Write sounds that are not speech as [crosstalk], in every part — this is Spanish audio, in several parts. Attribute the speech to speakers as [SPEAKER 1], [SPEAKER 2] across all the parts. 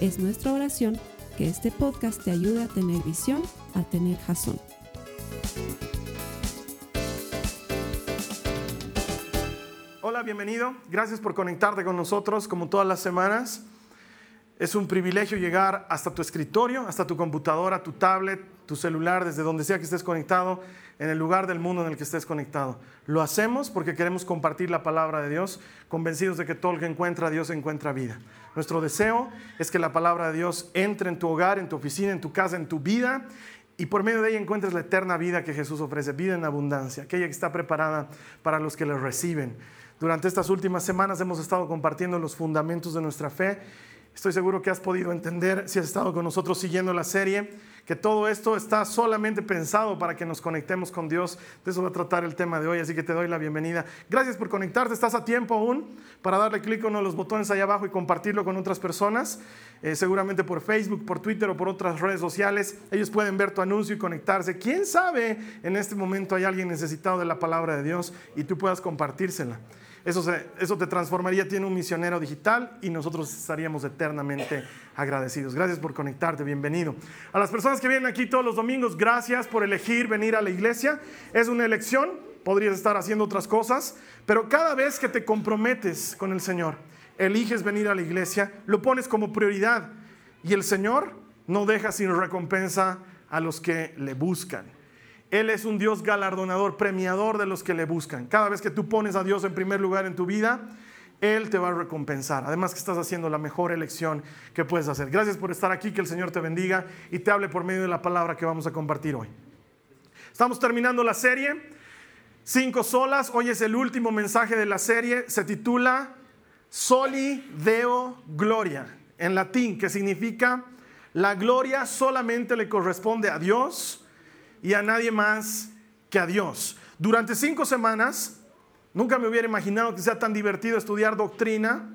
[SPEAKER 1] Es nuestra oración que este podcast te ayude a tener visión, a tener jazón.
[SPEAKER 2] Hola, bienvenido. Gracias por conectarte con nosotros como todas las semanas. Es un privilegio llegar hasta tu escritorio, hasta tu computadora, tu tablet, tu celular, desde donde sea que estés conectado, en el lugar del mundo en el que estés conectado. Lo hacemos porque queremos compartir la palabra de Dios, convencidos de que todo el que encuentra a Dios encuentra vida. Nuestro deseo es que la palabra de Dios entre en tu hogar, en tu oficina, en tu casa, en tu vida y por medio de ella encuentres la eterna vida que Jesús ofrece, vida en abundancia, aquella que está preparada para los que le reciben. Durante estas últimas semanas hemos estado compartiendo los fundamentos de nuestra fe. Estoy seguro que has podido entender, si has estado con nosotros siguiendo la serie, que todo esto está solamente pensado para que nos conectemos con Dios. De eso va a tratar el tema de hoy, así que te doy la bienvenida. Gracias por conectarte, estás a tiempo aún para darle clic a uno de los botones ahí abajo y compartirlo con otras personas, eh, seguramente por Facebook, por Twitter o por otras redes sociales. Ellos pueden ver tu anuncio y conectarse. ¿Quién sabe en este momento hay alguien necesitado de la palabra de Dios y tú puedas compartírsela? Eso, te transformaría, tiene un misionero digital y nosotros estaríamos eternamente agradecidos. Gracias por conectarte, bienvenido. A las personas que vienen aquí todos los domingos, gracias por elegir venir a la iglesia. Es una elección, podrías estar haciendo otras cosas, pero cada vez que te comprometes con el Señor, eliges venir a la iglesia, lo pones como prioridad y el Señor no deja sin recompensa a los que le buscan. Él es un Dios galardonador, premiador de los que le buscan. Cada vez que tú pones a Dios en primer lugar en tu vida, Él te va a recompensar. Además que estás haciendo la mejor elección que puedes hacer. Gracias por estar aquí, que el Señor te bendiga y te hable por medio de la palabra que vamos a compartir hoy. Estamos terminando la serie, cinco solas. Hoy es el último mensaje de la serie. Se titula Soli Deo Gloria, en latín, que significa la gloria solamente le corresponde a Dios y a nadie más que a Dios. Durante cinco semanas, nunca me hubiera imaginado que sea tan divertido estudiar doctrina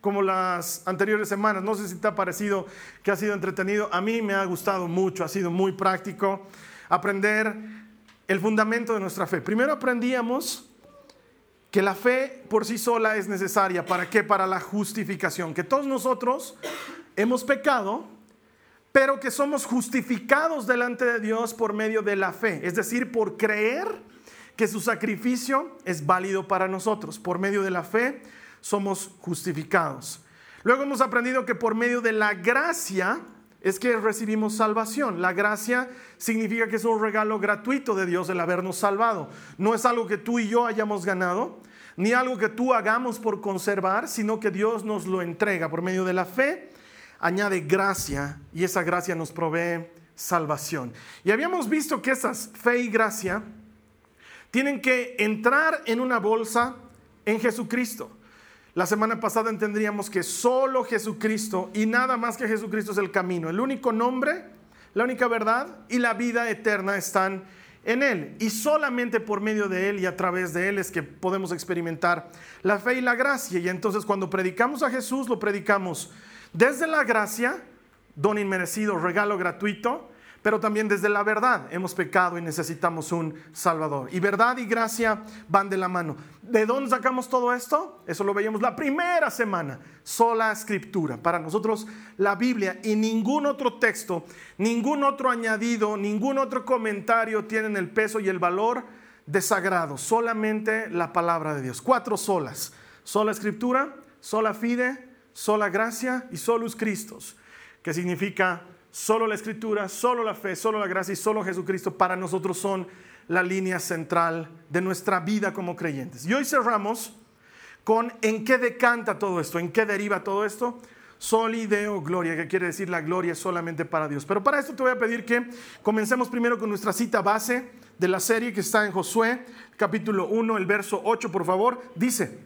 [SPEAKER 2] como las anteriores semanas. No sé si te ha parecido que ha sido entretenido. A mí me ha gustado mucho, ha sido muy práctico aprender el fundamento de nuestra fe. Primero aprendíamos que la fe por sí sola es necesaria. ¿Para qué? Para la justificación. Que todos nosotros hemos pecado pero que somos justificados delante de Dios por medio de la fe, es decir, por creer que su sacrificio es válido para nosotros. Por medio de la fe somos justificados. Luego hemos aprendido que por medio de la gracia es que recibimos salvación. La gracia significa que es un regalo gratuito de Dios el habernos salvado. No es algo que tú y yo hayamos ganado, ni algo que tú hagamos por conservar, sino que Dios nos lo entrega por medio de la fe añade gracia y esa gracia nos provee salvación. Y habíamos visto que esas fe y gracia tienen que entrar en una bolsa en Jesucristo. La semana pasada entendríamos que solo Jesucristo y nada más que Jesucristo es el camino. El único nombre, la única verdad y la vida eterna están en Él. Y solamente por medio de Él y a través de Él es que podemos experimentar la fe y la gracia. Y entonces cuando predicamos a Jesús, lo predicamos desde la gracia, don inmerecido, regalo gratuito, pero también desde la verdad. Hemos pecado y necesitamos un Salvador. Y verdad y gracia van de la mano. ¿De dónde sacamos todo esto? Eso lo veíamos la primera semana. Sola escritura. Para nosotros la Biblia y ningún otro texto, ningún otro añadido, ningún otro comentario tienen el peso y el valor de sagrado. Solamente la palabra de Dios. Cuatro solas. Sola escritura, sola fide, sola gracia y solus Christus, que significa solo la escritura, solo la fe, solo la gracia y solo Jesucristo para nosotros son la línea central de nuestra vida como creyentes. Y hoy cerramos con en qué decanta todo esto, en qué deriva todo esto. Soli Deo Gloria, que quiere decir la gloria solamente para Dios. Pero para esto te voy a pedir que comencemos primero con nuestra cita base de la serie que está en Josué, capítulo 1, el verso 8, por favor. Dice,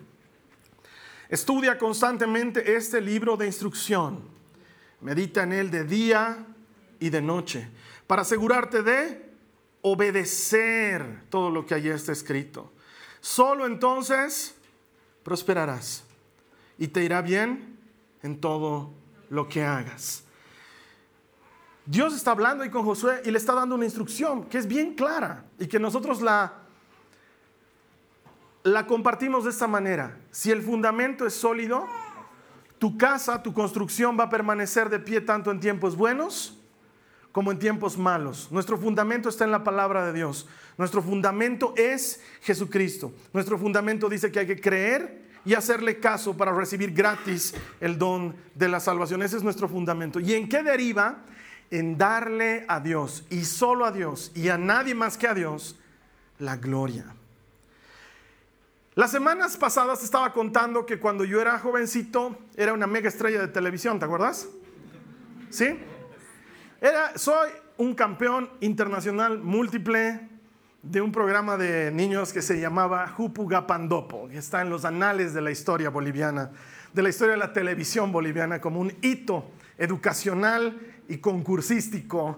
[SPEAKER 2] Estudia constantemente este libro de instrucción. Medita en él de día y de noche, para asegurarte de obedecer todo lo que allí está escrito. Solo entonces prosperarás y te irá bien en todo lo que hagas. Dios está hablando ahí con Josué y le está dando una instrucción que es bien clara y que nosotros la, la compartimos de esta manera. Si el fundamento es sólido, tu casa, tu construcción va a permanecer de pie tanto en tiempos buenos como en tiempos malos. Nuestro fundamento está en la palabra de Dios. Nuestro fundamento es Jesucristo. Nuestro fundamento dice que hay que creer y hacerle caso para recibir gratis el don de la salvación. Ese es nuestro fundamento. ¿Y en qué deriva? En darle a Dios y solo a Dios y a nadie más que a Dios la gloria. Las semanas pasadas estaba contando que cuando yo era jovencito era una mega estrella de televisión, ¿te acuerdas? ¿Sí? Era, soy un campeón internacional múltiple de un programa de niños que se llamaba Jupugapandopo, que está en los anales de la historia boliviana, de la historia de la televisión boliviana como un hito educacional y concursístico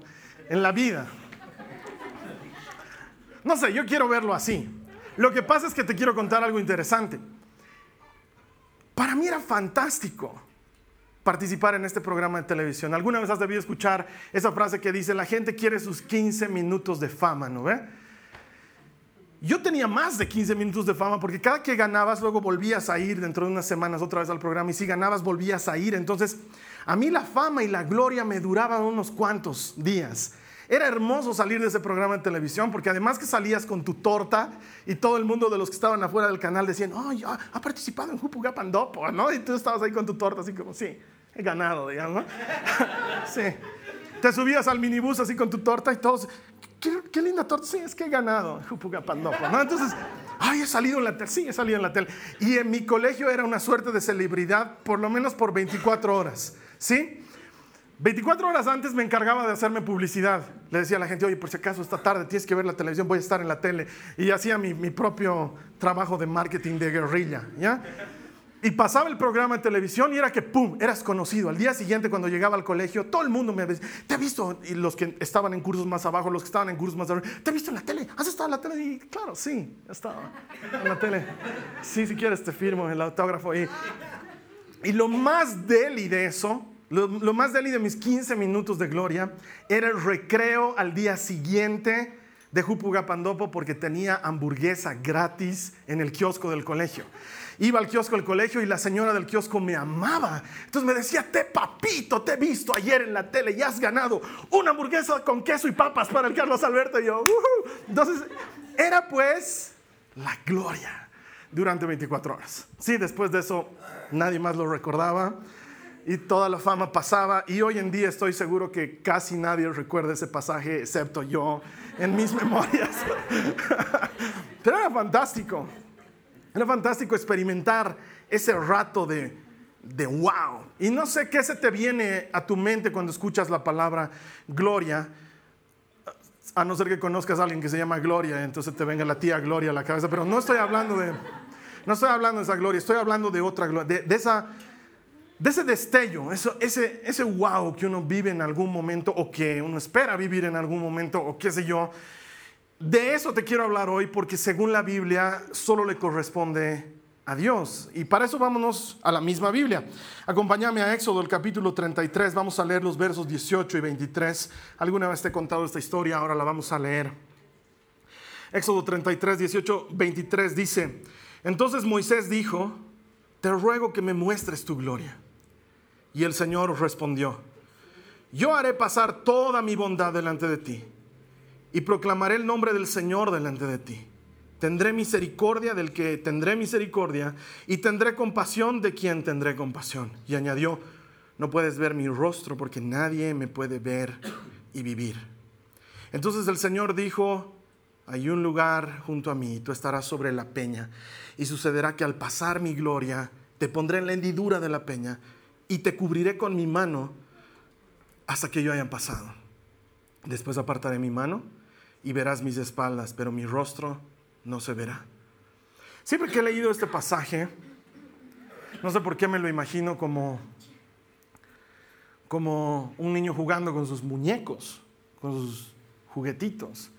[SPEAKER 2] en la vida. No sé, yo quiero verlo así. Lo que pasa es que te quiero contar algo interesante. Para mí era fantástico participar en este programa de televisión. ¿Alguna vez has debido escuchar esa frase que dice, la gente quiere sus 15 minutos de fama, ¿no ve? Yo tenía más de 15 minutos de fama porque cada que ganabas luego volvías a ir dentro de unas semanas otra vez al programa y si ganabas volvías a ir. Entonces a mí la fama y la gloria me duraban unos cuantos días. Era hermoso salir de ese programa de televisión porque además que salías con tu torta y todo el mundo de los que estaban afuera del canal decían, oh, ya ha participado en Jupugapandopo, ¿no? Y tú estabas ahí con tu torta así como, sí, he ganado, digamos. [laughs] sí. Te subías al minibús así con tu torta y todos, qué, linda torta. Sí, es que he ganado. ¿no? Entonces, ay, he salido en la tele. Sí, he salido en la tele. Y en mi colegio era una suerte de celebridad, por lo menos por 24 horas. ¿Sí? 24 horas antes me encargaba de hacerme publicidad. Le decía a la gente, oye, por si acaso esta tarde tienes que ver la televisión, voy a estar en la tele. Y hacía mi, propio trabajo de marketing de guerrilla. ¿ya? Y pasaba el programa de televisión y era que, ¡pum!, eras conocido. Al día siguiente, cuando llegaba al colegio, todo el mundo me decía, ¿te ha visto? Y los que estaban en cursos más abajo, los que estaban en cursos más arriba, ¿te ha visto en la tele? ¿Has estado en la tele? Y claro, sí, estaba en la tele. Sí, si quieres te firmo el autógrafo. Y, y lo más deli de eso, lo, más deli de mis 15 minutos de gloria, era el recreo al día siguiente de Jupugapandopo porque tenía hamburguesa gratis en el kiosco del colegio iba al kiosco del colegio y la señora del kiosco me amaba. Entonces me decía, te papito, te he visto ayer en la tele y has ganado una hamburguesa con queso y papas para el Carlos Alberto. Y yo, entonces era pues la gloria durante 24 horas. Sí, después de eso nadie más lo recordaba y toda la fama pasaba y hoy en día estoy seguro que casi nadie recuerda ese pasaje excepto yo en mis [laughs] memorias. [laughs] Pero era fantástico. Era fantástico experimentar ese rato de, de wow. Y no sé qué se te viene a tu mente cuando escuchas la palabra gloria, a no ser que conozcas a alguien que se llama Gloria, entonces te venga la tía Gloria a la cabeza, pero no estoy hablando de, no estoy hablando de esa gloria, estoy hablando de otra gloria, de, esa, de ese destello, eso, ese, ese wow que uno vive en algún momento o que uno espera vivir en algún momento o qué sé yo, de eso te quiero hablar hoy porque según la Biblia solo le corresponde a Dios. Y para eso vámonos a la misma Biblia. Acompáñame a Éxodo, el capítulo 33. Vamos a leer los versos 18 y 23. Alguna vez te he contado esta historia, ahora la vamos a leer. Éxodo 33, 18, 23 dice, entonces Moisés dijo, te ruego que me muestres tu gloria. Y el Señor respondió, yo haré pasar toda mi bondad delante de ti y proclamaré el nombre del Señor delante de ti. Tendré misericordia del que tendré misericordia y tendré compasión de quien tendré compasión. Y añadió, no puedes ver mi rostro porque nadie me puede ver y vivir. Entonces el Señor dijo, hay un lugar junto a mí, tú estarás sobre la peña y sucederá que al pasar mi gloria, te pondré en la hendidura de la peña y te cubriré con mi mano hasta que yo haya pasado. Después apartaré mi mano y verás mis espaldas, pero mi rostro no se verá. Siempre que he leído este pasaje, no sé por qué me lo imagino como, como un niño jugando con sus muñecos, con sus juguetitos.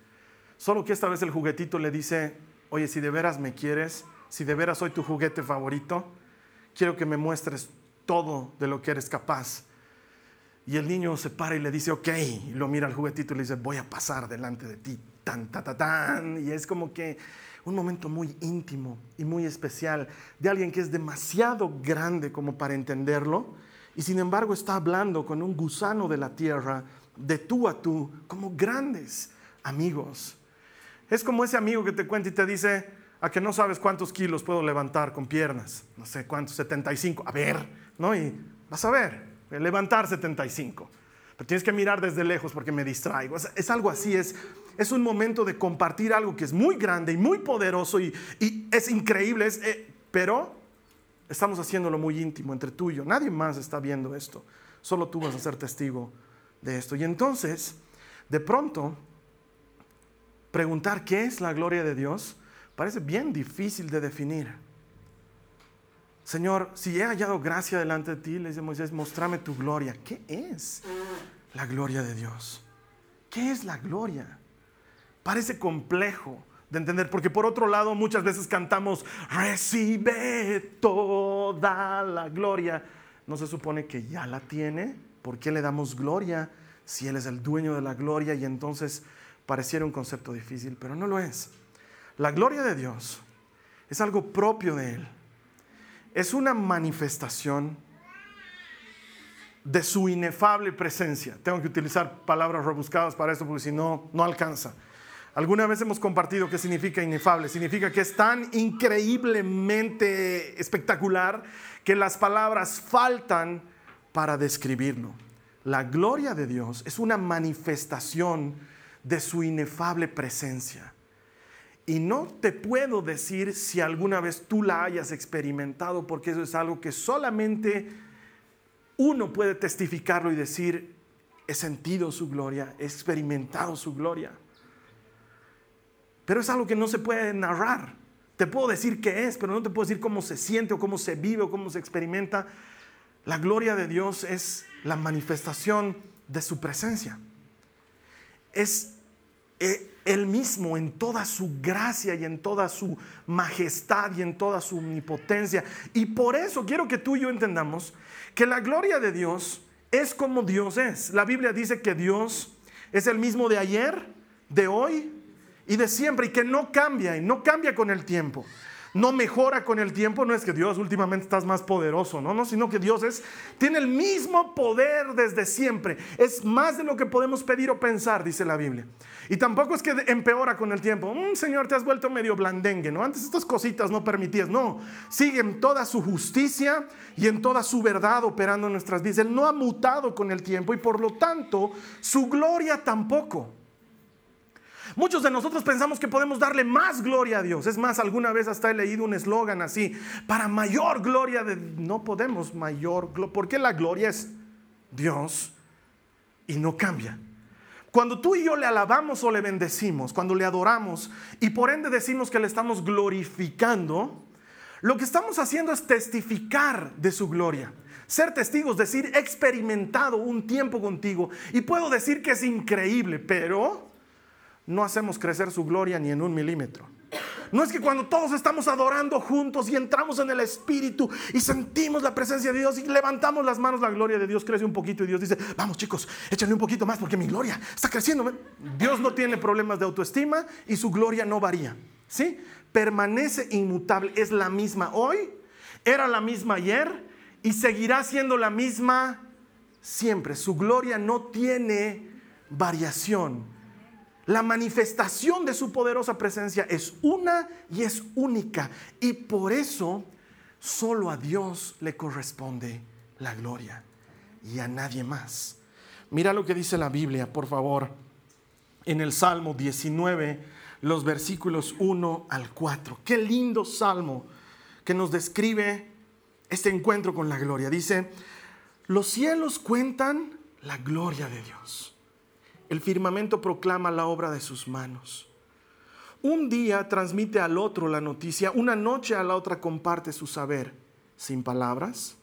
[SPEAKER 2] Solo que esta vez el juguetito le dice, oye, si de veras me quieres, si de veras soy tu juguete favorito, quiero que me muestres todo de lo que eres capaz. Y el niño se para y le dice, ok, y lo mira al juguetito y le dice, voy a pasar delante de ti, tan, ta, ta, tan. Y es como que un momento muy íntimo y muy especial de alguien que es demasiado grande como para entenderlo y sin embargo está hablando con un gusano de la tierra de tú a tú como grandes amigos. Es como ese amigo que te cuenta y te dice, a que no sabes cuántos kilos puedo levantar con piernas, no sé cuántos, 75, a ver, ¿no? Y vas a ver, levantar 75. Pero tienes que mirar desde lejos porque me distraigo. Es, algo así, es, es un momento de compartir algo que es muy grande y muy poderoso y, es increíble, eh, pero estamos haciéndolo muy íntimo entre tú y yo. Nadie más está viendo esto, solo tú vas a ser testigo de esto. Y entonces, de pronto, preguntar qué es la gloria de Dios parece bien difícil de definir. Señor, si he hallado gracia delante de ti, le dice Moisés, mostrame tu gloria. ¿Qué es la gloria de Dios? ¿Qué es la gloria? Parece complejo de entender, porque por otro lado muchas veces cantamos, recibe toda la gloria. ¿No se supone que ya la tiene? ¿Por qué le damos gloria si Él es el dueño de la gloria? Y entonces pareciera un concepto difícil, pero no lo es. La gloria de Dios es algo propio de Él es una manifestación de su inefable presencia. Tengo que utilizar palabras rebuscadas para eso porque si no, no alcanza. Alguna vez hemos compartido qué significa inefable. Significa que es tan increíblemente espectacular que las palabras faltan para describirlo. La gloria de Dios es una manifestación de su inefable presencia. Y no te puedo decir si alguna vez tú la hayas experimentado, porque eso es algo que solamente uno puede testificarlo y decir, he sentido su gloria, he experimentado su gloria. Pero es algo que no se puede narrar. Te puedo decir qué es, pero no te puedo decir cómo se siente o cómo se vive o cómo se experimenta. La gloria de Dios es la manifestación de su presencia. Es eh, él mismo en toda su gracia y en toda su majestad y en toda su omnipotencia. Y por eso quiero que tú y yo entendamos que la gloria de Dios es como Dios es. La Biblia dice que Dios es el mismo de ayer, de hoy y de siempre y que no cambia y no cambia con el tiempo no mejora con el tiempo, no es que Dios últimamente estás más poderoso, no, no, sino que Dios es, tiene el mismo poder desde siempre. Es más de lo que podemos pedir o pensar, dice la Biblia. Y tampoco es que empeora con el tiempo. Mm, señor, te has vuelto medio blandengue, ¿no? Antes estas cositas no permitías. No, sigue en toda su justicia y en toda su verdad operando en nuestras vidas. Él no ha mutado con el tiempo y por lo tanto su gloria tampoco. Muchos de nosotros pensamos que podemos darle más gloria a Dios. Es más, alguna vez hasta he leído un eslogan así, para mayor gloria de... No podemos mayor gloria, porque la gloria es Dios y no cambia. Cuando tú y yo le alabamos o le bendecimos, cuando le adoramos y por ende decimos que le estamos glorificando, lo que estamos haciendo es testificar de su gloria. Ser testigos, decir, he experimentado un tiempo contigo y puedo decir que es increíble, pero no hacemos crecer su gloria ni en un milímetro. No es que cuando todos estamos adorando juntos y entramos en el Espíritu y sentimos la presencia de Dios y levantamos las manos, la gloria de Dios crece un poquito y Dios dice, vamos chicos, échenle un poquito más porque mi gloria está creciendo. Dios no tiene problemas de autoestima y su gloria no varía. ¿Sí? Permanece inmutable, es la misma hoy, era la misma ayer y seguirá siendo la misma siempre. Su gloria no tiene variación. La manifestación de su poderosa presencia es una y es única. Y por eso solo a Dios le corresponde la gloria y a nadie más. Mira lo que dice la Biblia, por favor, en el Salmo 19, los versículos 1 al 4. Qué lindo salmo que nos describe este encuentro con la gloria. Dice, los cielos cuentan la gloria de Dios el firmamento proclama la obra de sus manos. Un día transmite al otro la noticia, una noche a la otra comparte su saber, sin palabras,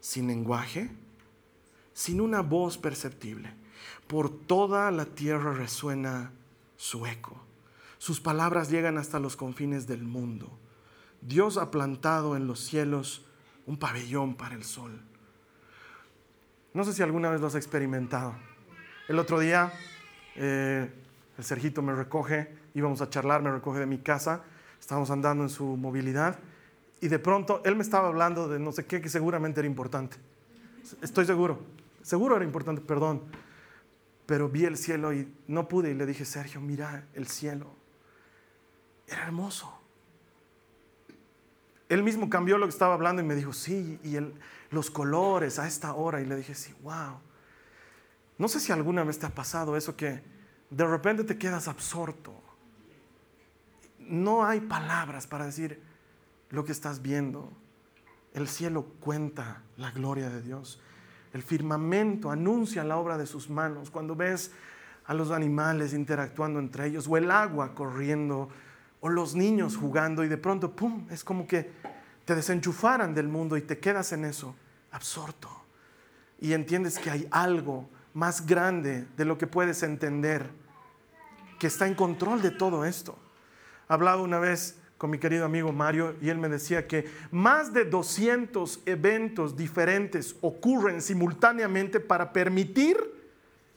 [SPEAKER 2] sin lenguaje. sin una voz perceptible. Por toda la tierra resuena su eco. Sus palabras llegan hasta los confines del mundo. Dios ha plantado en los cielos un pabellón para el sol. No sé si alguna vez lo has experimentado. El otro día eh, el Sergito me recoge, íbamos a charlar, me recoge de mi casa, estábamos andando en su movilidad y de pronto él me estaba hablando de no sé qué que seguramente era importante. Estoy seguro, seguro era importante, perdón. Pero vi el cielo y no pude y le dije, Sergio, mira el cielo. Era hermoso. Él mismo cambió lo que estaba hablando y me dijo, sí, y los colores a esta hora. Y le dije, sí, wow. No sé si alguna vez te ha pasado eso que de repente te quedas absorto. No hay palabras para decir lo que estás viendo. El cielo cuenta la gloria de Dios. El firmamento anuncia la obra de sus manos. Cuando ves a los animales interactuando entre ellos, o el agua corriendo, o los niños jugando, y de pronto, ¡pum!, es como que te desenchufaran del mundo y te quedas en eso, absorto. Y entiendes que hay algo más grande de lo que puedes entender, que está en control de todo esto. Hablaba una vez con mi querido amigo Mario y él me decía que más de 200 eventos diferentes ocurren simultáneamente para permitir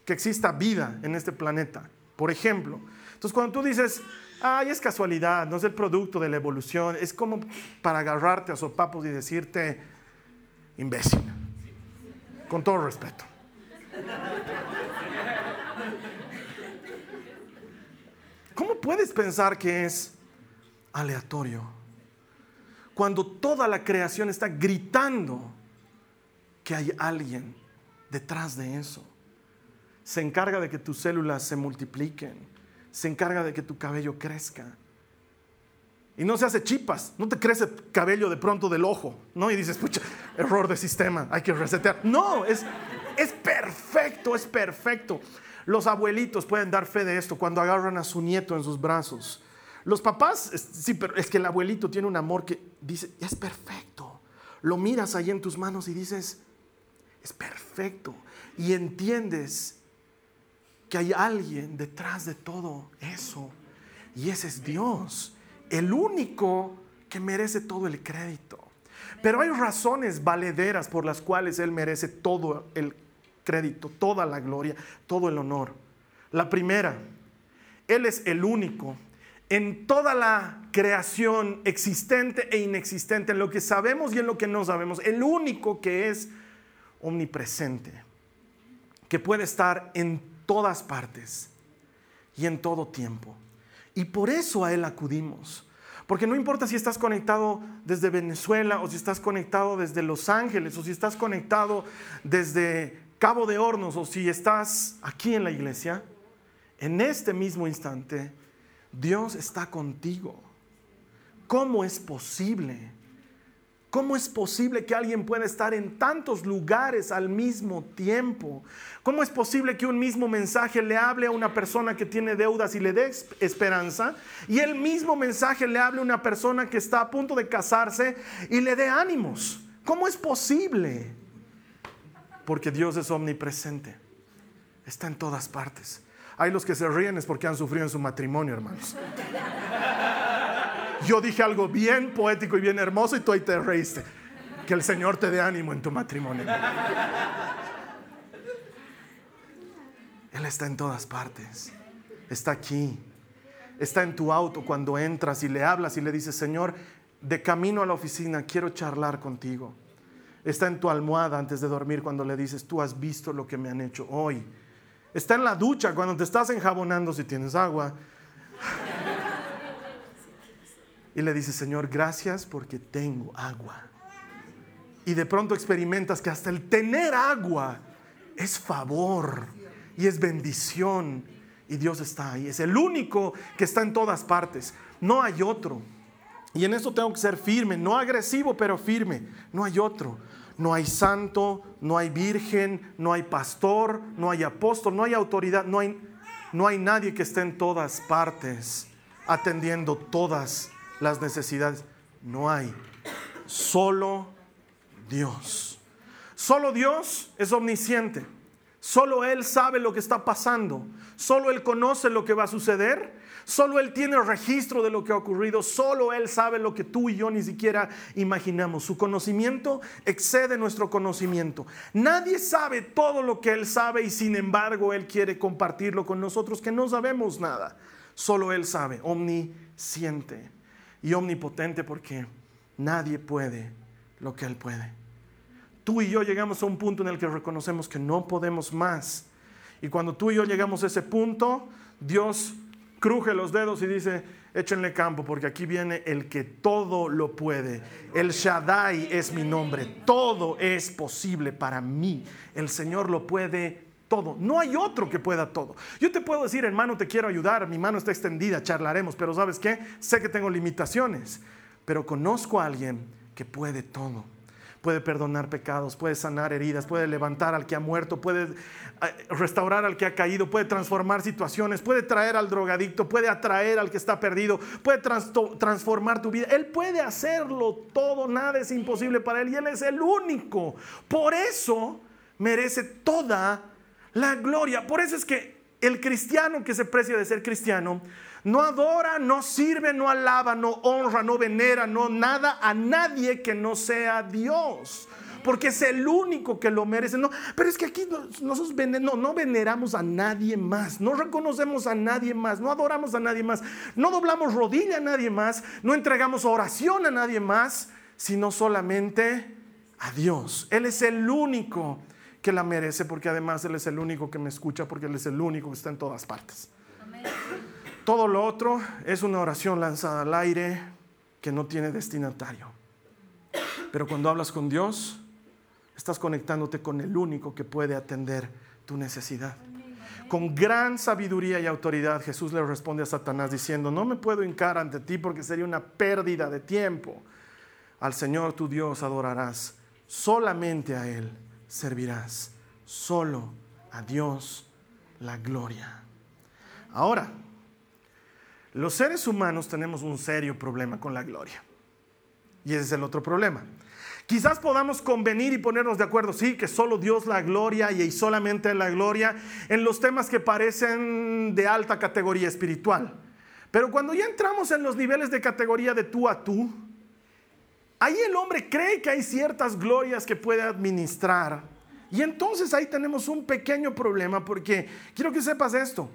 [SPEAKER 2] que exista vida en este planeta. Por ejemplo, entonces cuando tú dices, ay, es casualidad, no es el producto de la evolución, es como para agarrarte a sopapos y decirte, imbécil, con todo respeto. ¿Cómo puedes pensar que es aleatorio? Cuando toda la creación está gritando que hay alguien detrás de eso. Se encarga de que tus células se multipliquen. Se encarga de que tu cabello crezca. Y no se hace chipas, no te crece cabello de pronto del ojo, ¿no? Y dices, pucha, error de sistema, hay que resetear. No, es, es perfecto, es perfecto. Los abuelitos pueden dar fe de esto cuando agarran a su nieto en sus brazos. Los papás, sí, pero es que el abuelito tiene un amor que dice, es perfecto. Lo miras ahí en tus manos y dices, es perfecto. Y entiendes que hay alguien detrás de todo eso. Y ese es Dios, el único que merece todo el crédito. Pero hay razones valederas por las cuales Él merece todo el crédito, toda la gloria, todo el honor. La primera, Él es el único en toda la creación existente e inexistente, en lo que sabemos y en lo que no sabemos, el único que es omnipresente, que puede estar en todas partes y en todo tiempo. Y por eso a Él acudimos. Porque no importa si estás conectado desde Venezuela o si estás conectado desde Los Ángeles o si estás conectado desde Cabo de Hornos o si estás aquí en la iglesia, en este mismo instante, Dios está contigo. ¿Cómo es posible? ¿Cómo es posible que alguien pueda estar en tantos lugares al mismo tiempo? ¿Cómo es posible que un mismo mensaje le hable a una persona que tiene deudas y le dé esperanza? Y el mismo mensaje le hable a una persona que está a punto de casarse y le dé ánimos. ¿Cómo es posible? Porque Dios es omnipresente. Está en todas partes. Hay los que se ríen es porque han sufrido en su matrimonio, hermanos. Yo dije algo bien poético y bien hermoso y tú ahí te reíste. Que el Señor te dé ánimo en tu matrimonio. Él está en todas partes. Está aquí. Está en tu auto cuando entras y le hablas y le dices, Señor, de camino a la oficina quiero charlar contigo está en tu almohada antes de dormir cuando le dices, tú has visto lo que me han hecho hoy. Está en la ducha cuando te estás enjabonando si tienes agua. Y le dices, Señor, gracias porque tengo agua. Y de pronto experimentas que hasta el tener agua es favor y es bendición. Y Dios está ahí. Es el único que está en todas partes. No hay otro. Y en eso tengo que ser firme, no agresivo, pero firme. No hay otro no hay santo, no hay virgen, no hay pastor, no hay apóstol, no hay autoridad, no hay, no hay nadie que esté en todas partes atendiendo todas las necesidades. No hay. Solo Dios. Solo Dios es omnisciente. Solo Él sabe lo que está pasando. Solo Él conoce lo que va a suceder. Solo Él tiene registro de lo que ha ocurrido. Solo Él sabe lo que tú y yo ni siquiera imaginamos. Su conocimiento excede nuestro conocimiento. Nadie sabe todo lo que Él sabe y sin embargo Él quiere compartirlo con nosotros que no sabemos nada. Solo Él sabe, omnisciente y omnipotente porque nadie puede lo que Él puede tú y yo llegamos a un punto en el que reconocemos que no podemos más. Y cuando tú y yo llegamos a ese punto, Dios cruje los dedos y dice, échenle campo, porque aquí viene el que todo lo puede. El Shaddai es mi nombre. Todo es posible para mí. El Señor lo puede todo. No hay otro que pueda todo. Yo te puedo decir, hermano, te quiero ayudar, mi mano está extendida, charlaremos, pero ¿sabes qué? Sé que tengo limitaciones, pero conozco a alguien que puede todo puede perdonar pecados, puede sanar heridas, puede levantar al que ha muerto, puede eh, restaurar al que ha caído, puede transformar situaciones, puede traer al drogadicto, puede atraer al que está perdido, puede transformar tu vida. Él puede hacerlo todo, nada es imposible para Él y Él es el único. Por eso merece toda la gloria. Por eso es que el cristiano que se precia de ser cristiano no adora, no sirve, no alaba, no honra, no venera, no nada a nadie que no sea Dios. Porque es el único que lo merece. No, pero es que aquí nosotros no, no veneramos a nadie más, no reconocemos a nadie más, no adoramos a nadie más, no doblamos rodilla a nadie más, no entregamos oración a nadie más, sino solamente a Dios. Él es el único que la merece porque además Él es el único que me escucha porque Él es el único que está en todas partes. Todo lo otro es una oración lanzada al aire que no tiene destinatario. Pero cuando hablas con Dios, estás conectándote con el único que puede atender tu necesidad. Con gran sabiduría y autoridad Jesús le responde a Satanás diciendo, no me puedo hincar ante ti porque sería una pérdida de tiempo. Al Señor tu Dios adorarás, solamente a Él servirás, solo a Dios la gloria. Ahora, los seres humanos tenemos un serio problema con la gloria. Y ese es el otro problema. Quizás podamos convenir y ponernos de acuerdo, sí, que solo Dios la gloria y solamente la gloria en los temas que parecen de alta categoría espiritual. Pero cuando ya entramos en los niveles de categoría de tú a tú, ahí el hombre cree que hay ciertas glorias que puede administrar. Y entonces ahí tenemos un pequeño problema porque quiero que sepas esto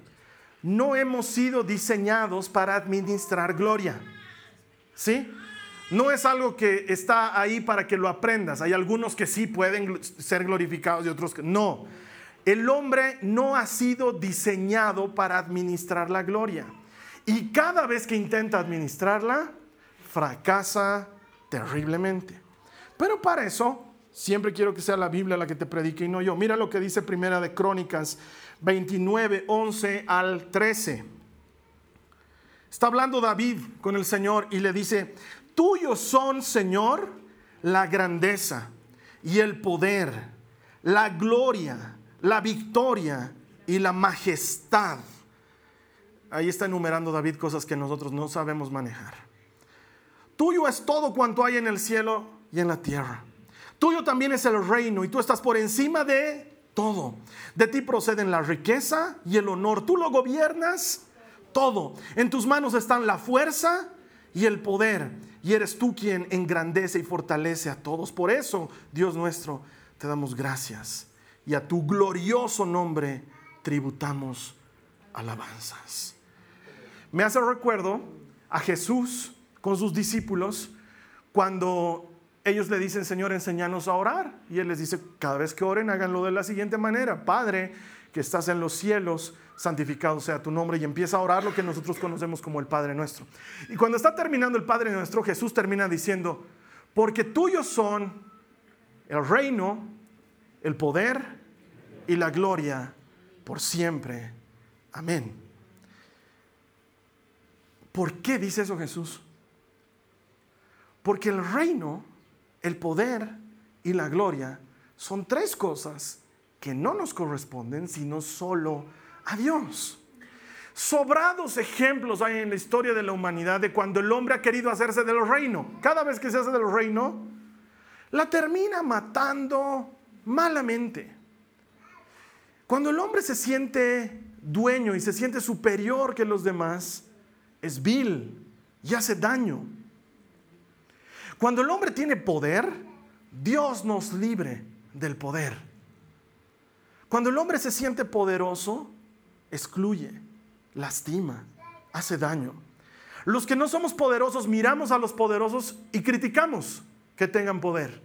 [SPEAKER 2] no hemos sido diseñados para administrar gloria. ¿Sí? No es algo que está ahí para que lo aprendas. Hay algunos que sí pueden ser glorificados y otros que no. El hombre no ha sido diseñado para administrar la gloria. Y cada vez que intenta administrarla, fracasa terriblemente. Pero para eso, siempre quiero que sea la Biblia la que te predique y no yo. Mira lo que dice Primera de Crónicas 29, 11 al 13. Está hablando David con el Señor y le dice, tuyos son, Señor, la grandeza y el poder, la gloria, la victoria y la majestad. Ahí está enumerando David cosas que nosotros no sabemos manejar. Tuyo es todo cuanto hay en el cielo y en la tierra. Tuyo también es el reino y tú estás por encima de todo. De ti proceden la riqueza y el honor. Tú lo gobiernas todo. En tus manos están la fuerza y el poder. Y eres tú quien engrandece y fortalece a todos. Por eso, Dios nuestro, te damos gracias. Y a tu glorioso nombre tributamos alabanzas. Me hace recuerdo a Jesús con sus discípulos cuando ellos le dicen, Señor, enséñanos a orar. Y Él les dice, cada vez que oren, háganlo de la siguiente manera. Padre, que estás en los cielos, santificado sea tu nombre. Y empieza a orar lo que nosotros conocemos como el Padre nuestro. Y cuando está terminando el Padre nuestro, Jesús termina diciendo, porque tuyos son el reino, el poder y la gloria por siempre. Amén. ¿Por qué dice eso Jesús? Porque el reino el poder y la gloria son tres cosas que no nos corresponden, sino solo a Dios. Sobrados ejemplos hay en la historia de la humanidad de cuando el hombre ha querido hacerse del reino. Cada vez que se hace del reino, la termina matando, malamente. Cuando el hombre se siente dueño y se siente superior que los demás, es vil y hace daño. Cuando el hombre tiene poder, Dios nos libre del poder. Cuando el hombre se siente poderoso, excluye, lastima, hace daño. Los que no somos poderosos miramos a los poderosos y criticamos que tengan poder.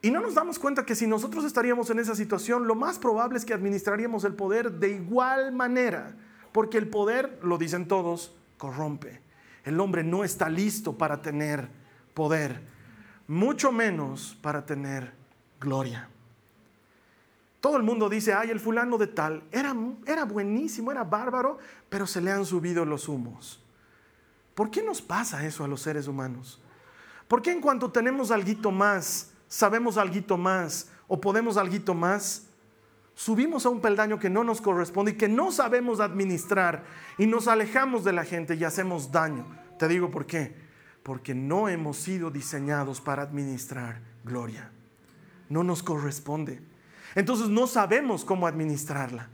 [SPEAKER 2] Y no nos damos cuenta que si nosotros estaríamos en esa situación, lo más probable es que administraríamos el poder de igual manera, porque el poder, lo dicen todos, corrompe. El hombre no está listo para tener poder, mucho menos para tener gloria. Todo el mundo dice, ay, el fulano de tal, era, era buenísimo, era bárbaro, pero se le han subido los humos. ¿Por qué nos pasa eso a los seres humanos? ¿Por qué en cuanto tenemos algo más, sabemos algo más o podemos algo más, subimos a un peldaño que no nos corresponde y que no sabemos administrar y nos alejamos de la gente y hacemos daño? Te digo por qué. Porque no hemos sido diseñados para administrar gloria. No nos corresponde. Entonces no sabemos cómo administrarla.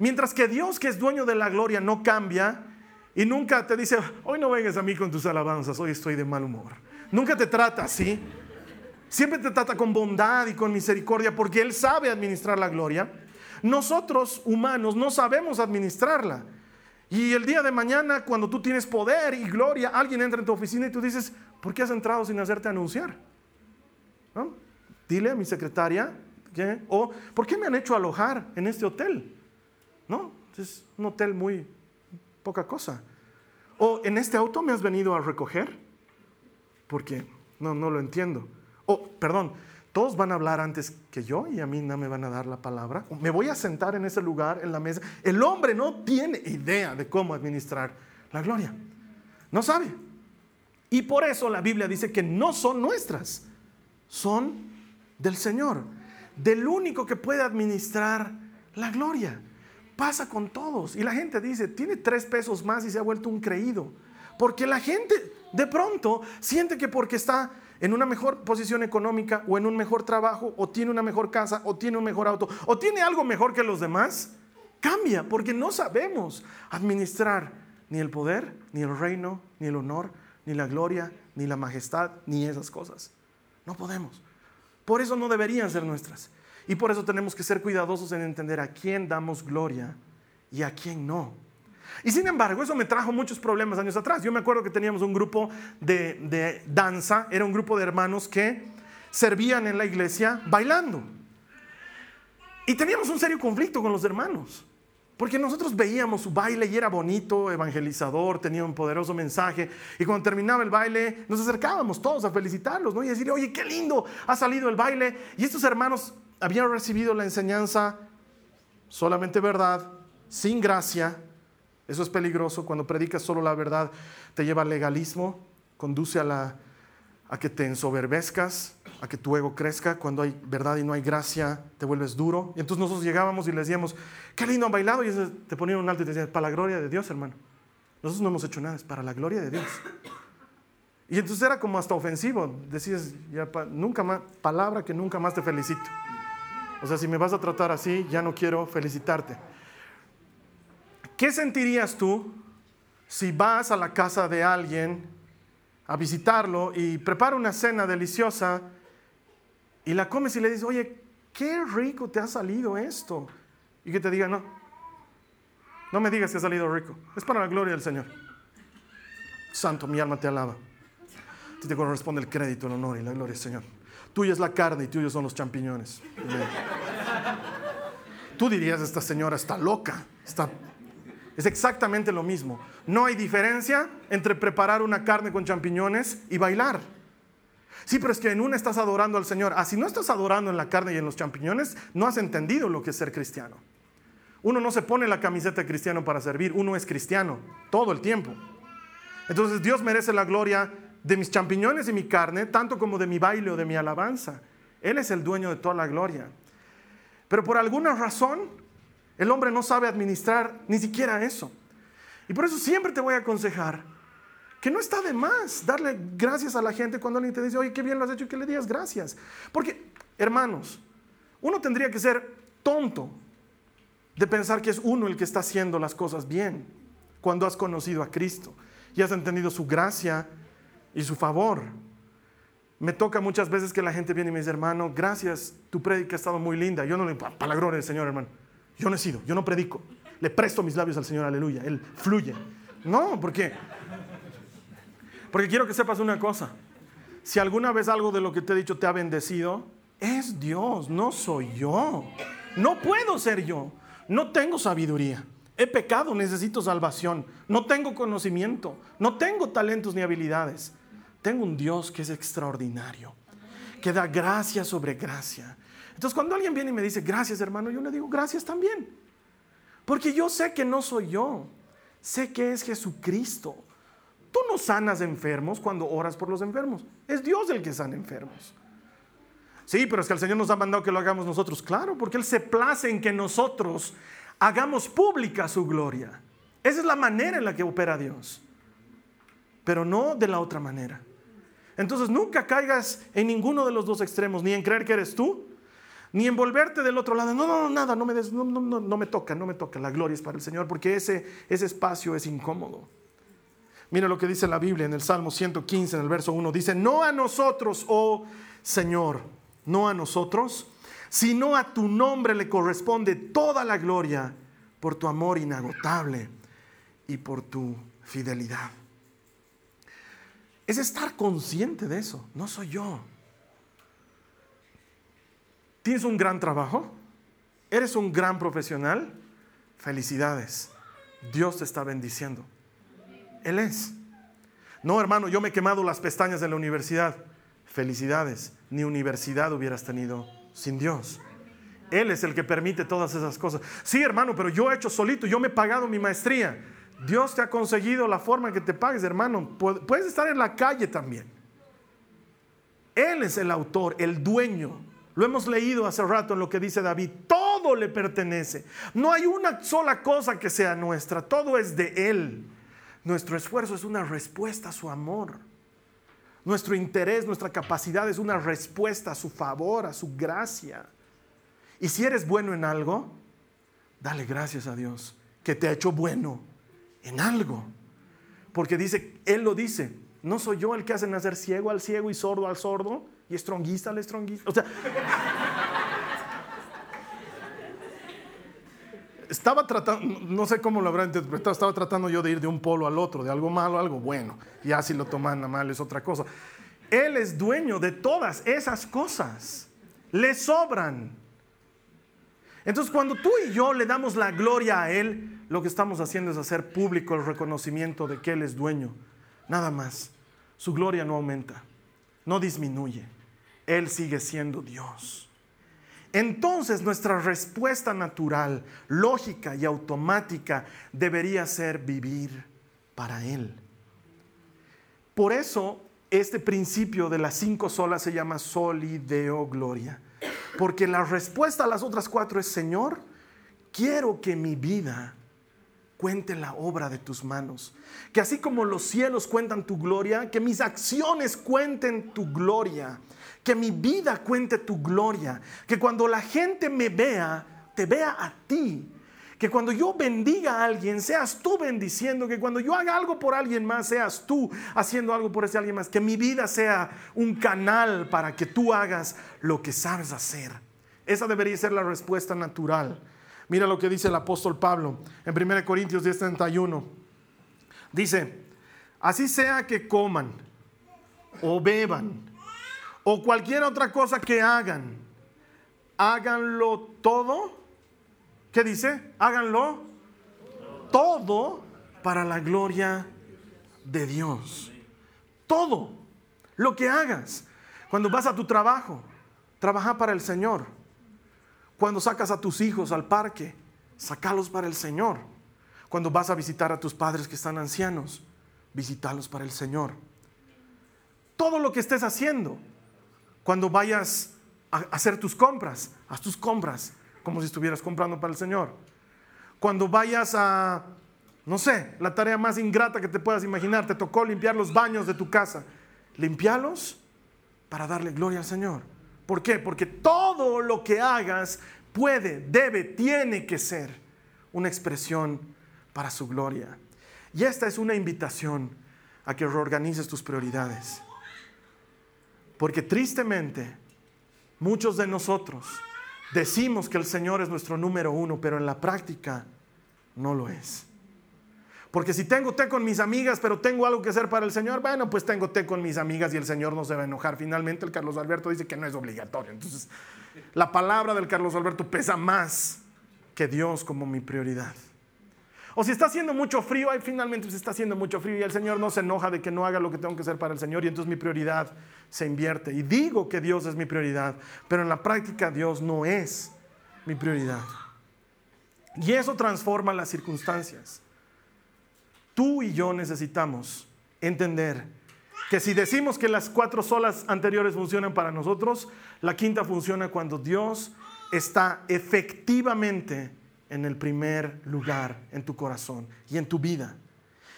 [SPEAKER 2] Mientras que Dios, que es dueño de la gloria, no cambia, y nunca te dice, hoy no vengas a mí con tus alabanzas, hoy estoy de mal humor. Nunca te trata así. Siempre te trata con bondad y con misericordia porque Él sabe administrar la gloria. Nosotros, humanos, no sabemos administrarla. Y el día de mañana, cuando tú tienes poder y gloria, alguien entra en tu oficina y tú dices, ¿por qué has entrado sin hacerte anunciar? Dile a mi secretaria, ¿qué? o ¿por qué me han hecho alojar en este hotel? ¿No? Es un hotel muy poca cosa. O en este auto me has venido a recoger, porque no, no lo entiendo. O, perdón, todos van a hablar antes que yo y a mí no me van a dar la palabra. Me voy a sentar en ese lugar, en la mesa. El hombre no tiene idea de cómo administrar la gloria. No sabe. Y por eso la Biblia dice que no son nuestras, son del Señor, del único que puede administrar la gloria. Pasa con todos. Y la gente dice, tiene tres pesos más y se ha vuelto un creído. Porque la gente de pronto siente que porque está en una mejor posición económica o en un mejor trabajo o tiene una mejor casa o tiene un mejor auto o tiene algo mejor que los demás, cambia porque no sabemos administrar ni el poder, ni el reino, ni el honor, ni la gloria, ni la majestad, ni esas cosas. No podemos. Por eso no deberían ser nuestras. Y por eso tenemos que ser cuidadosos en entender a quién damos gloria y a quién no. Y sin embargo, eso me trajo muchos problemas años atrás. Yo me acuerdo que teníamos un grupo de, de danza, era un grupo de hermanos que servían en la iglesia bailando. Y teníamos un serio conflicto con los hermanos. Porque nosotros veíamos su baile y era bonito, evangelizador, tenía un poderoso mensaje. Y cuando terminaba el baile, nos acercábamos todos a felicitarlos, ¿no? Y decir, oye, qué lindo ha salido el baile. Y estos hermanos habían recibido la enseñanza solamente verdad, sin gracia. Eso es peligroso. Cuando predicas solo la verdad, te lleva al legalismo, conduce a, que te ensoberbezcas, a que tu ego crezca. Cuando hay verdad y no hay gracia, te vuelves duro. Y entonces nosotros llegábamos y les decíamos, qué lindo han bailado. Y te ponían un alto y te decían, para la gloria de Dios, hermano. Nosotros no hemos hecho nada, es para la gloria de Dios. Y entonces era como hasta ofensivo. Decías, ya, nunca más, palabra que nunca más te felicito. O sea, si me vas a tratar así, ya no quiero felicitarte. ¿Qué sentirías tú si vas a la casa de alguien a visitarlo y prepara una cena deliciosa y la comes y le dices, oye, qué rico te ha salido esto? Y que te diga, no, no me digas que ha salido rico, es para la gloria del Señor. Santo, mi alma te alaba. Te corresponde el crédito, el honor y la gloria Señor. Tuya es la carne y tuyos son los champiñones. Tú dirías, esta señora está loca, está... Es exactamente lo mismo. No hay diferencia entre preparar una carne con champiñones y bailar. Sí, pero es que en una estás adorando al Señor. Ah, si no estás adorando en la carne y en los champiñones, no has entendido lo que es ser cristiano. Uno no se pone la camiseta de cristiano para servir, uno es cristiano todo el tiempo. Entonces Dios merece la gloria de mis champiñones y mi carne, tanto como de mi baile o de mi alabanza. Él es el dueño de toda la gloria. Pero por alguna razón, el hombre no sabe administrar ni siquiera eso. Y por eso siempre te voy a aconsejar que no está de más darle gracias a la gente cuando alguien te dice, oye, qué bien lo has hecho y que le digas gracias. Porque Hermanos, uno tendría que ser tonto de pensar que es uno el que está haciendo las cosas bien cuando has conocido a Cristo y has entendido su gracia y su favor. Me toca muchas veces que la gente viene y me dice, hermano, gracias, tu prédica ha estado muy linda. Yo no le para la gloria del Señor, hermano. Yo no he sido, yo no predico. Le presto mis labios al Señor, aleluya. Él fluye. No, porque porque quiero que sepas una cosa. Si alguna vez algo de lo que te he dicho te ha bendecido, es Dios, no soy yo. No puedo ser yo. No tengo sabiduría. He pecado, necesito salvación. No tengo conocimiento. No tengo talentos ni habilidades. Tengo un Dios que es extraordinario, que da gracia sobre gracia. Entonces cuando alguien viene y me dice, gracias hermano, yo le digo, gracias también. Porque yo sé que no soy yo. Sé que es Jesucristo. Tú no sanas enfermos cuando oras por los enfermos. Es Dios el que sana enfermos. Sí, pero es que el Señor nos ha mandado que lo hagamos nosotros. Claro, porque Él se place en que nosotros hagamos pública su gloria. Esa es la manera en la que opera Dios. Pero no de la otra manera. Entonces nunca caigas en ninguno de los dos extremos, ni en creer que eres tú, ni en volverte del otro lado. No, no, no, nada, no me, no, no, no me toca, no me toca. La gloria es para el Señor, porque ese, ese espacio es incómodo. Mira lo que dice la Biblia en el Salmo 115, en el verso 1. Dice, no a nosotros, oh Señor, no a nosotros, sino a tu nombre le corresponde toda la gloria por tu amor inagotable y por tu fidelidad. Es estar consciente de eso, no soy yo. ¿Tienes un gran trabajo? ¿Eres un gran profesional? Felicidades. Dios te está bendiciendo. Él es. No, hermano, yo me he quemado las pestañas de la universidad. Felicidades. Ni universidad hubieras tenido sin Dios. Él es el que permite todas esas cosas. Sí, hermano, pero yo he hecho solito, yo me he pagado mi maestría. Dios te ha conseguido la forma en que te pagues, hermano. Puedes estar en la calle también. Él es el autor, el dueño. Lo hemos leído hace rato en lo que dice David. Todo le pertenece. No hay una sola cosa que sea nuestra. Todo es de Él. Nuestro esfuerzo es una respuesta a su amor. Nuestro interés, nuestra capacidad es una respuesta a su favor, a su gracia. Y si eres bueno en algo, dale gracias a Dios que te ha hecho bueno en algo. Porque dice, Él lo dice, no soy yo el que hace nacer ciego al ciego y sordo al sordo y estronguista al estronguista. O sea, estaba tratando, no sé cómo lo habrá interpretado, estaba tratando yo de ir de un polo al otro, de algo malo a algo bueno. Y así lo toman a mal es otra cosa. Él es dueño de todas esas cosas. Le sobran. Entonces cuando tú y yo le damos la gloria a Él, lo que estamos haciendo es hacer público el reconocimiento de que Él es dueño. Nada más. Su gloria no aumenta, no disminuye. Él sigue siendo Dios. Entonces nuestra respuesta natural, lógica y automática debería ser vivir para Él. Por eso este principio de las cinco solas se llama solideo gloria. Porque la respuesta a las otras cuatro es, Señor, quiero que mi vida cuente la obra de tus manos. Que así como los cielos cuentan tu gloria, que mis acciones cuenten tu gloria. Que mi vida cuente tu gloria. Que cuando la gente me vea, te vea a ti. Que cuando yo bendiga a alguien, seas tú bendiciendo. Que cuando yo haga algo por alguien más, seas tú haciendo algo por ese alguien más. Que mi vida sea un canal para que tú hagas lo que sabes hacer. Esa debería ser la respuesta natural. Mira lo que dice el apóstol Pablo en 1 Corintios 10:31. Dice, así sea que coman o beban o cualquier otra cosa que hagan, háganlo todo ¿Qué dice? Háganlo todo para la gloria de Dios. Todo lo que hagas. Cuando vas a tu trabajo, trabaja para el Señor. Cuando sacas a tus hijos al parque, sacalos para el Señor. Cuando vas a visitar a tus padres que están ancianos, visitalos para el Señor. Todo lo que estés haciendo, cuando vayas a hacer tus compras, haz tus compras como si estuvieras comprando para el Señor. Cuando vayas a, no sé, la tarea más ingrata que te puedas imaginar, te tocó limpiar los baños de tu casa, limpialos para darle gloria al Señor. ¿Por qué? Porque todo lo que hagas puede, debe, tiene que ser una expresión para su gloria. Y esta es una invitación a que reorganices tus prioridades. Porque tristemente, muchos de nosotros decimos que el Señor es nuestro número uno, pero en la práctica no lo es. Porque si tengo té con mis amigas, pero tengo algo que hacer para el Señor, bueno, pues tengo té con mis amigas y el Señor no se va a enojar. Finalmente el Carlos Alberto dice que no es obligatorio. Entonces, la palabra del Carlos Alberto pesa más que Dios como mi prioridad. O si está haciendo mucho frío, finalmente se está haciendo mucho frío y el Señor no se enoja de que no haga lo que tengo que hacer para el Señor y entonces mi prioridad se invierte. Y digo que Dios es mi prioridad, pero en la práctica Dios no es mi prioridad. Y eso transforma las circunstancias. Tú y yo necesitamos entender que si decimos que las cuatro solas anteriores funcionan para nosotros, la quinta funciona cuando Dios está efectivamente en el primer lugar en tu corazón y en tu vida.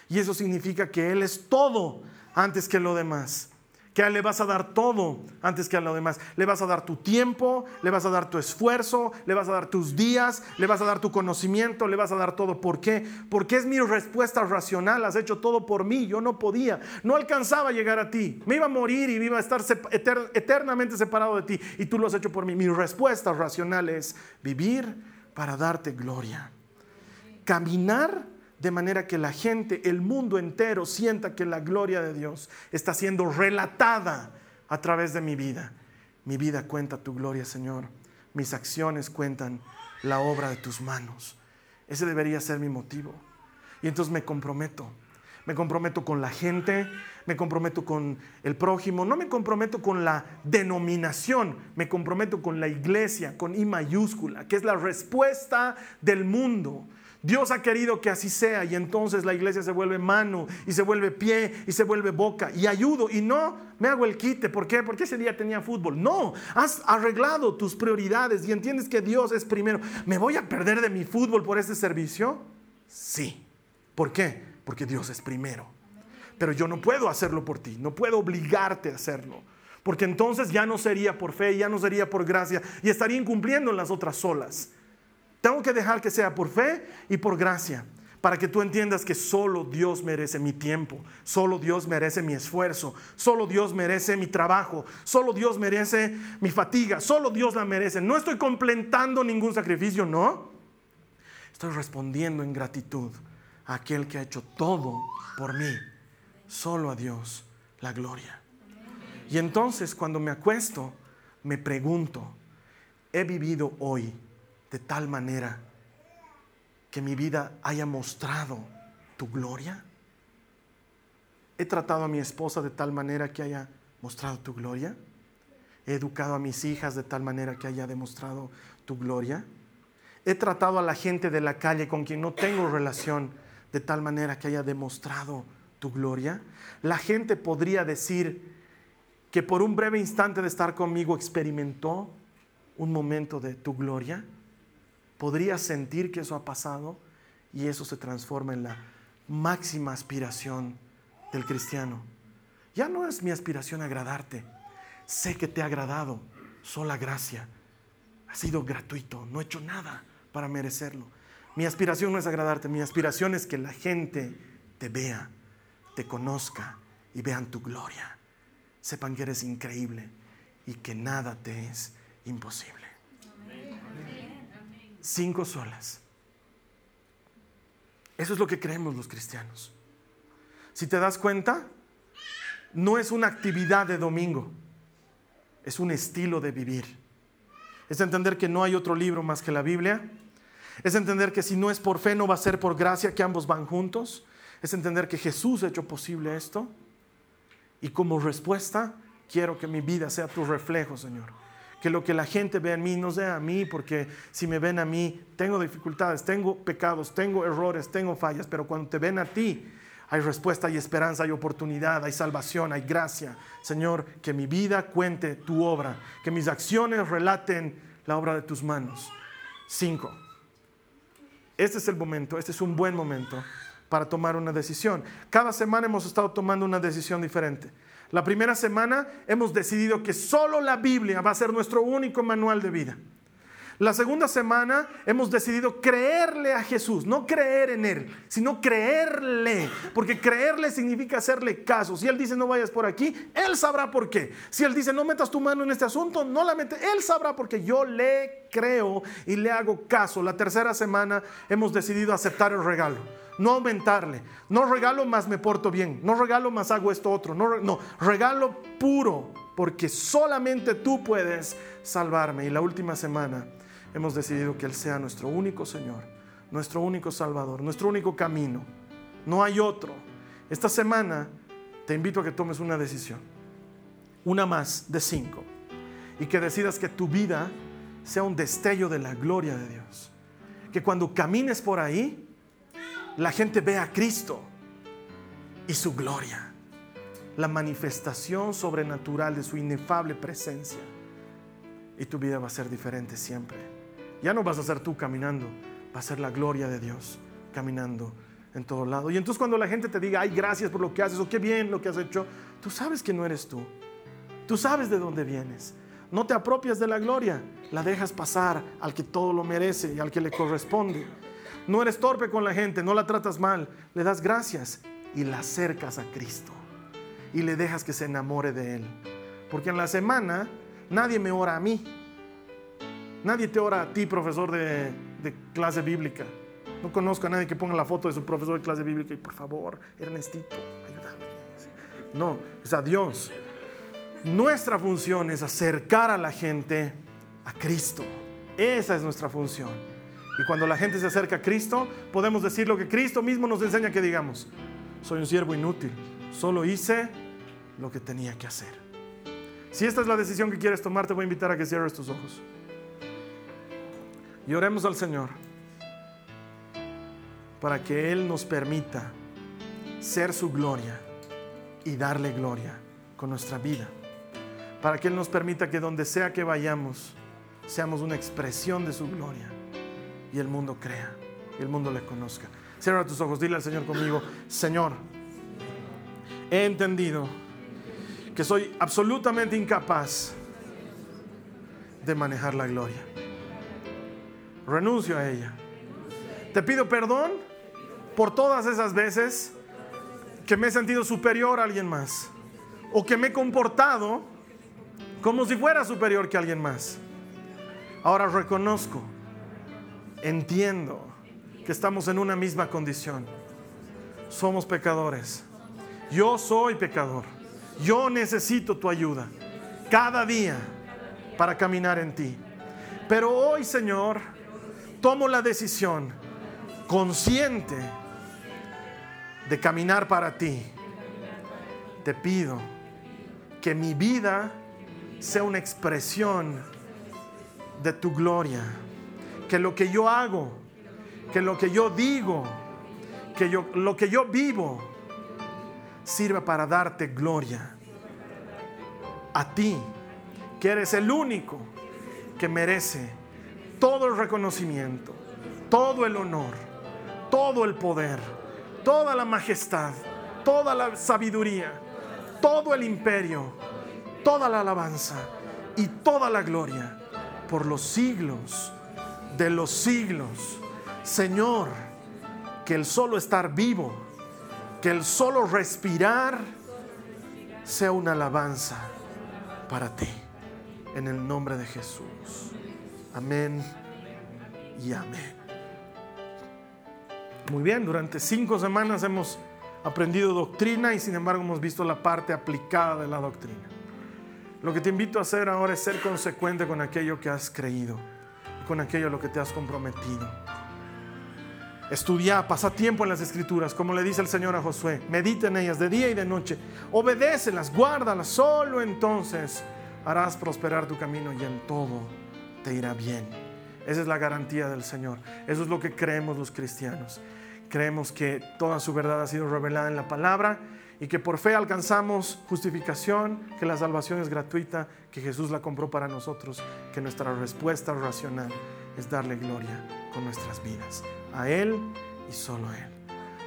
[SPEAKER 2] Y eso significa que Él es todo antes que lo demás. Que a Él le vas a dar todo antes que a lo demás. Le vas a dar tu tiempo, le vas a dar tu esfuerzo, le vas a dar tus días, le vas a dar tu conocimiento, le vas a dar todo. ¿Por qué? Porque es mi respuesta racional. Has hecho todo por mí. Yo no podía. No alcanzaba a llegar a ti. Me iba a morir y iba a estar eternamente separado de ti. Y tú lo has hecho por mí. Mi respuesta racional es vivir para darte gloria. Caminar de manera que la gente, el mundo entero sienta que la gloria de Dios está siendo relatada a través de mi vida. Mi vida cuenta tu gloria, Señor. Mis acciones cuentan la obra de tus manos. Ese debería ser mi motivo. Y entonces me comprometo. Me comprometo con la gente, me comprometo con el prójimo, no me comprometo con la denominación, me comprometo con la iglesia, con I mayúscula, que es la respuesta del mundo. Dios ha querido que así sea y entonces la iglesia se vuelve mano y se vuelve pie y se vuelve boca y ayudo y no me hago el quite. ¿Por qué? Porque ese día tenía fútbol. No, has arreglado tus prioridades y entiendes que Dios es primero. ¿Me voy a perder de mi fútbol por este servicio? Sí. ¿Por qué? Porque Dios es primero pero yo no puedo hacerlo por ti, no puedo obligarte a hacerlo, porque entonces ya no sería por fe, ya no sería por gracia y estaría incumpliendo en las otras solas. Tengo que dejar que sea por fe y por gracia, para que tú entiendas que solo Dios merece mi tiempo, solo Dios merece mi esfuerzo, solo Dios merece mi trabajo, solo Dios merece mi fatiga, solo Dios la merece. No estoy completando ningún sacrificio, no. Estoy respondiendo en gratitud a aquel que ha hecho todo por mí solo a Dios la gloria. Y entonces cuando me acuesto, me pregunto, ¿he vivido hoy de tal manera que mi vida haya mostrado tu gloria? ¿He tratado a mi esposa de tal manera que haya mostrado tu gloria? ¿He educado a mis hijas de tal manera que haya demostrado tu gloria? ¿He tratado a la gente de la calle con quien no tengo relación de tal manera que haya demostrado tu gloria? La gente podría decir que por un breve instante de estar conmigo experimentó un momento de tu gloria. Podría sentir que eso ha pasado y eso se transforma en la máxima aspiración del cristiano. Ya no es mi aspiración agradarte. Sé que te ha agradado. Sola gracia. Ha sido gratuito. No he hecho nada para merecerlo. Mi aspiración no es agradarte. Mi aspiración es que la gente te vea te conozca y vean tu gloria. Sepan que eres increíble y que nada te es imposible. Cinco solas. Eso es lo que creemos los cristianos. Si te das cuenta, no es una actividad de domingo, es un estilo de vivir. Es entender que no hay otro libro más que la Biblia. Es entender que si no es por fe, no va a ser por gracia, que ambos van juntos es entender que Jesús ha hecho posible esto y como respuesta quiero que mi vida sea tu reflejo, Señor. Que lo que la gente ve en mí no sea a mí, porque si me ven a mí, tengo dificultades, tengo pecados, tengo errores, tengo fallas, pero cuando te ven a ti, hay respuesta, hay esperanza, hay oportunidad, hay salvación, hay gracia. Señor, que mi vida cuente tu obra, que mis acciones relaten la obra de tus manos. Cinco. Este es el momento, este es un buen momento para tomar una decisión. Cada semana hemos estado tomando una decisión diferente. La primera semana hemos decidido que solo la Biblia va a ser nuestro único manual de vida. La segunda semana hemos decidido creerle a Jesús, no creer en Él, sino creerle, porque creerle significa hacerle caso. Si Él dice no vayas por aquí, Él sabrá por qué. Si Él dice no metas tu mano en este asunto, no la mete, Él sabrá porque yo le creo y le hago caso. La tercera semana hemos decidido aceptar el regalo no aumentarle. No regalo más me porto bien, no regalo más hago esto otro, no, regalo puro, porque solamente tú puedes salvarme. Y la última semana hemos decidido que Él sea nuestro único Señor, nuestro único Salvador, nuestro único camino. No hay otro. Esta semana te invito a que tomes una decisión, una más de cinco, y que decidas que tu vida sea un destello de la gloria de Dios. Que cuando camines por ahí, la gente vea a Cristo y su gloria, la manifestación sobrenatural de su inefable presencia. Y tu vida va a ser diferente siempre. Ya no vas a ser tú caminando, va a ser la gloria de Dios caminando en todo lado. Y entonces cuando la gente te diga, ay, gracias por lo que haces o qué bien lo que has hecho, tú sabes que no eres tú. Tú sabes de dónde vienes. No te apropias de la gloria, la dejas pasar al que todo lo merece y al que le corresponde. No eres torpe con la gente, no la tratas mal, le das gracias y la acercas a Cristo y le dejas que se enamore de Él. Porque en la semana nadie me ora a mí, Nadie te ora a ti, profesor de, clase bíblica. No conozco a nadie que ponga la foto de su profesor de clase bíblica y por favor, Ernestito, ayúdame. No, es a Dios. Nuestra función es acercar a la gente a Cristo. Esa es nuestra función. Y cuando la gente se acerca a Cristo, podemos decir lo que Cristo mismo nos enseña que digamos. Soy un siervo inútil. Solo hice lo que tenía que hacer. Si esta es la decisión que quieres tomar, te voy a invitar a que cierres tus ojos. Y al Señor para que Él nos permita ser su gloria y darle gloria con nuestra vida. Para que Él nos permita que donde sea que vayamos, seamos una expresión de su gloria y el mundo crea, y el mundo le conozca. Cierra tus ojos, dile al Señor conmigo, Señor, he entendido que soy absolutamente incapaz de manejar la gloria renuncio a ella. Te pido perdón por todas esas veces que me he sentido superior a alguien más o que me he comportado como si fuera superior que alguien más. Ahora reconozco, entiendo que estamos en una misma condición. Somos pecadores. Yo soy pecador. Yo necesito tu ayuda cada día para caminar en ti. Pero hoy, Señor, tomo la decisión consciente de caminar para ti, te pido que mi vida sea una expresión de tu gloria, que lo que yo hago, que lo que yo digo, que yo, lo que yo vivo sirva para darte gloria a ti, que eres el único que merece todo el reconocimiento, todo el honor, todo el poder, toda la majestad, toda la sabiduría, todo el imperio, toda la alabanza y toda la gloria por los siglos de los siglos. Señor, que el solo estar vivo, que el solo respirar sea una alabanza para ti. En el nombre de Jesús. Amén y amén. Muy bien, durante cinco semanas hemos aprendido doctrina y sin embargo hemos visto la parte aplicada de la doctrina. Lo que te invito a hacer ahora es ser consecuente con aquello que has creído con aquello a lo que te has comprometido. Estudia, pasa tiempo en las escrituras, como le dice el Señor a Josué. Medita en ellas de día y de noche. Obedécelas, guárdalas. Solo entonces harás prosperar tu camino y en todo te irá bien. Esa es la garantía del Señor. Eso es lo que creemos los cristianos. Creemos que toda su verdad ha sido revelada en la palabra y que por fe alcanzamos justificación, que la salvación es gratuita, que Jesús la compró para nosotros, que nuestra respuesta racional es darle gloria con nuestras vidas. A Él y solo a Él.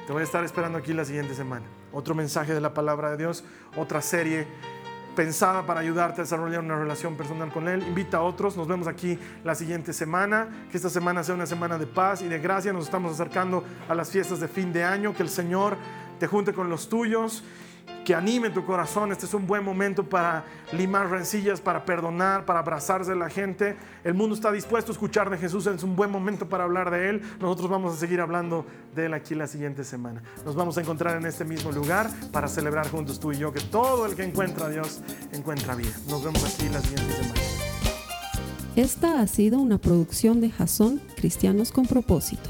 [SPEAKER 2] Te voy a estar esperando aquí la siguiente semana. otro mensaje de la palabra de Dios, otra serie pensada para ayudarte a desarrollar una relación personal con Él. Invita a otros, nos vemos aquí la siguiente semana, que esta semana sea una semana de paz y de gracia. Nos estamos acercando a las fiestas de fin de año, que el Señor te junte con los tuyos que anime tu corazón. Este es un buen momento para limar rencillas, para perdonar, para abrazarse a la gente. El mundo está dispuesto a escuchar de Jesús. Es un buen momento para hablar de Él. Nosotros vamos a seguir hablando de Él aquí la siguiente semana. Nos vamos a encontrar en este mismo lugar para celebrar juntos tú y yo que todo el que encuentra a Dios encuentra vida. Nos vemos aquí la siguiente semana.
[SPEAKER 1] Esta ha sido una producción de Jason Cristianos con propósito.